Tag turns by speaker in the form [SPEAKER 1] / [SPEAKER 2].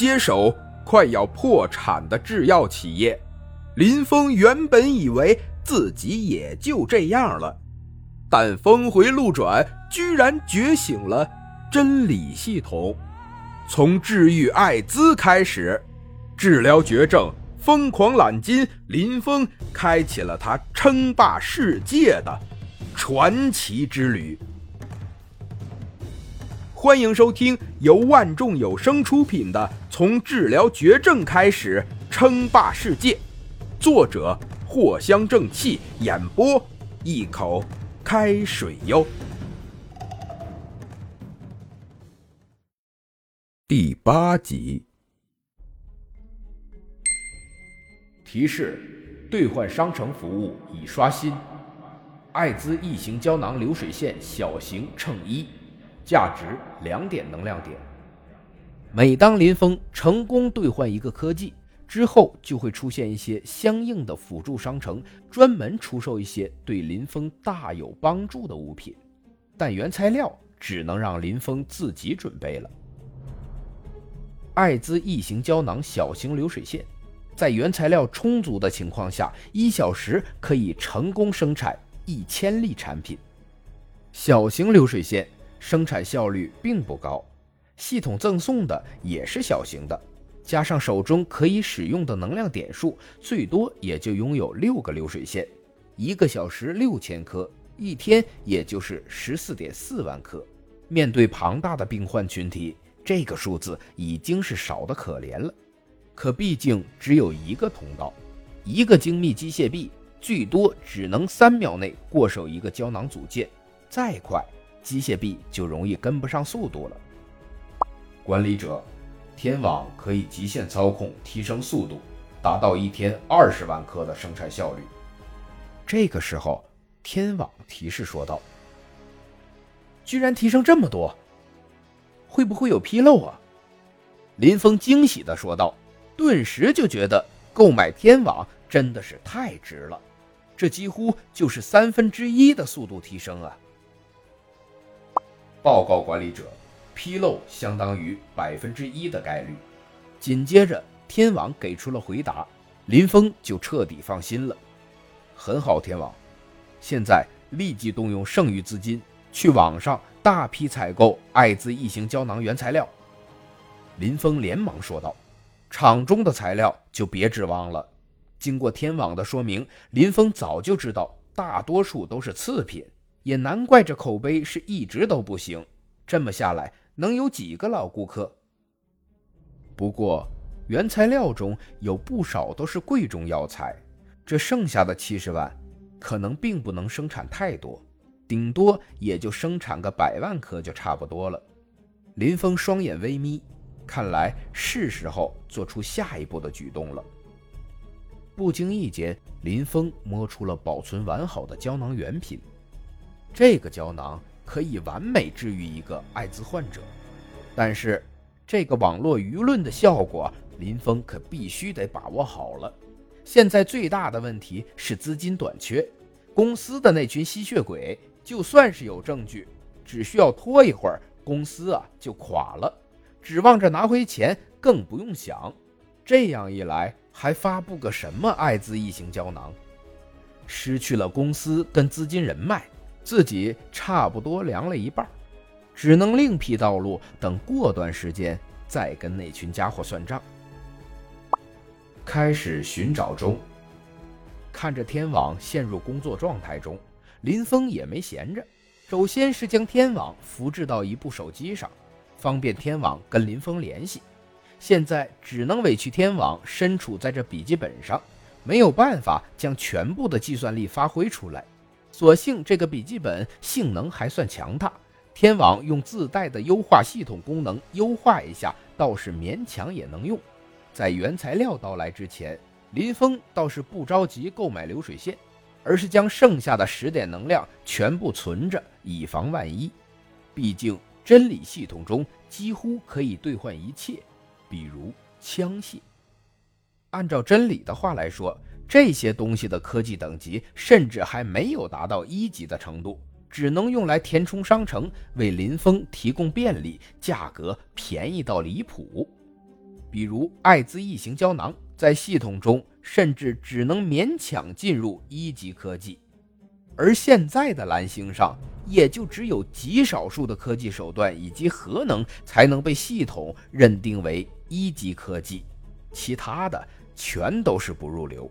[SPEAKER 1] 接手快要破产的制药企业。林峰原本以为自己也就这样了，但峰回路转，居然觉醒了真理系统。从治愈艾滋开始，治疗绝症，疯狂揽金，林峰开启了他称霸世界的传奇之旅。欢迎收听由万众有声出品的《从治疗绝症开始称霸世界》，作者藿香正气，演播一口开水哟。第八集。
[SPEAKER 2] 提示：兑换商城服务已刷新，艾滋异形胶囊流水线小型衬衣，价值两点能量点。每当林峰成功兑换一个科技之后，就会出现一些相应的辅助商城，专门出售一些对林峰大有帮助的物品，但原材料只能让林峰自己准备了。艾滋异形胶囊小型流水线，在原材料充足的情况下，一小时可以成功生产一千粒产品。小型流水线生产效率并不高，系统赠送的也是小型的，加上手中可以使用的能量点数，最多也就拥有六个流水线，一个小时六千颗，一天也就是十四点四万颗。面对庞大的病患群体。这个数字已经是少得可怜了，可毕竟只有一个通道，一个精密机械臂最多只能三秒内过手一个胶囊组件，再快机械臂就容易跟不上速度了。管理者，天网可以极限操控提升速度，达到一天二十万颗的生产效率。这个时候，天网提示说道：“居然提升这么多！”会不会有纰漏啊？林峰惊喜地说道，顿时就觉得购买天网真的是太值了，这几乎就是三分之一的速度提升啊！报告管理者，纰漏相当于百分之一的概率。紧接着，天网给出了回答，林峰就彻底放心了。很好，天网，现在立即动用剩余资金去网上。大批采购艾滋异形胶囊原材料，林峰连忙说道：“厂中的材料就别指望了。经过天网的说明，林峰早就知道大多数都是次品，也难怪这口碑是一直都不行。这么下来，能有几个老顾客？不过原材料中有不少都是贵重药材，这剩下的七十万，可能并不能生产太多。”顶多也就生产个百万颗就差不多了。林峰双眼微眯，看来是时候做出下一步的举动了。不经意间，林峰摸出了保存完好的胶囊原品。这个胶囊可以完美治愈一个艾滋患者，但是这个网络舆论的效果，林峰可必须得把握好了。现在最大的问题是资金短缺，公司的那群吸血鬼。就算是有证据，只需要拖一会儿，公司啊就垮了。指望着拿回钱更不用想。这样一来，还发布个什么艾滋异型胶囊？失去了公司跟资金人脉，自己差不多凉了一半，只能另辟道路，等过段时间再跟那群家伙算账。开始寻找中，看着天网陷入工作状态中。林峰也没闲着，首先是将天网复制到一部手机上，方便天网跟林峰联系。现在只能委屈天网身处在这笔记本上，没有办法将全部的计算力发挥出来。所幸这个笔记本性能还算强大，天网用自带的优化系统功能优化一下，倒是勉强也能用。在原材料到来之前，林峰倒是不着急购买流水线。而是将剩下的十点能量全部存着，以防万一。毕竟真理系统中几乎可以兑换一切，比如枪械。按照真理的话来说，这些东西的科技等级甚至还没有达到一级的程度，只能用来填充商城，为林峰提供便利，价格便宜到离谱。比如艾滋异型胶囊，在系统中甚至只能勉强进入一级科技，而现在的蓝星上，也就只有极少数的科技手段以及核能才能被系统认定为一级科技，其他的全都是不入流。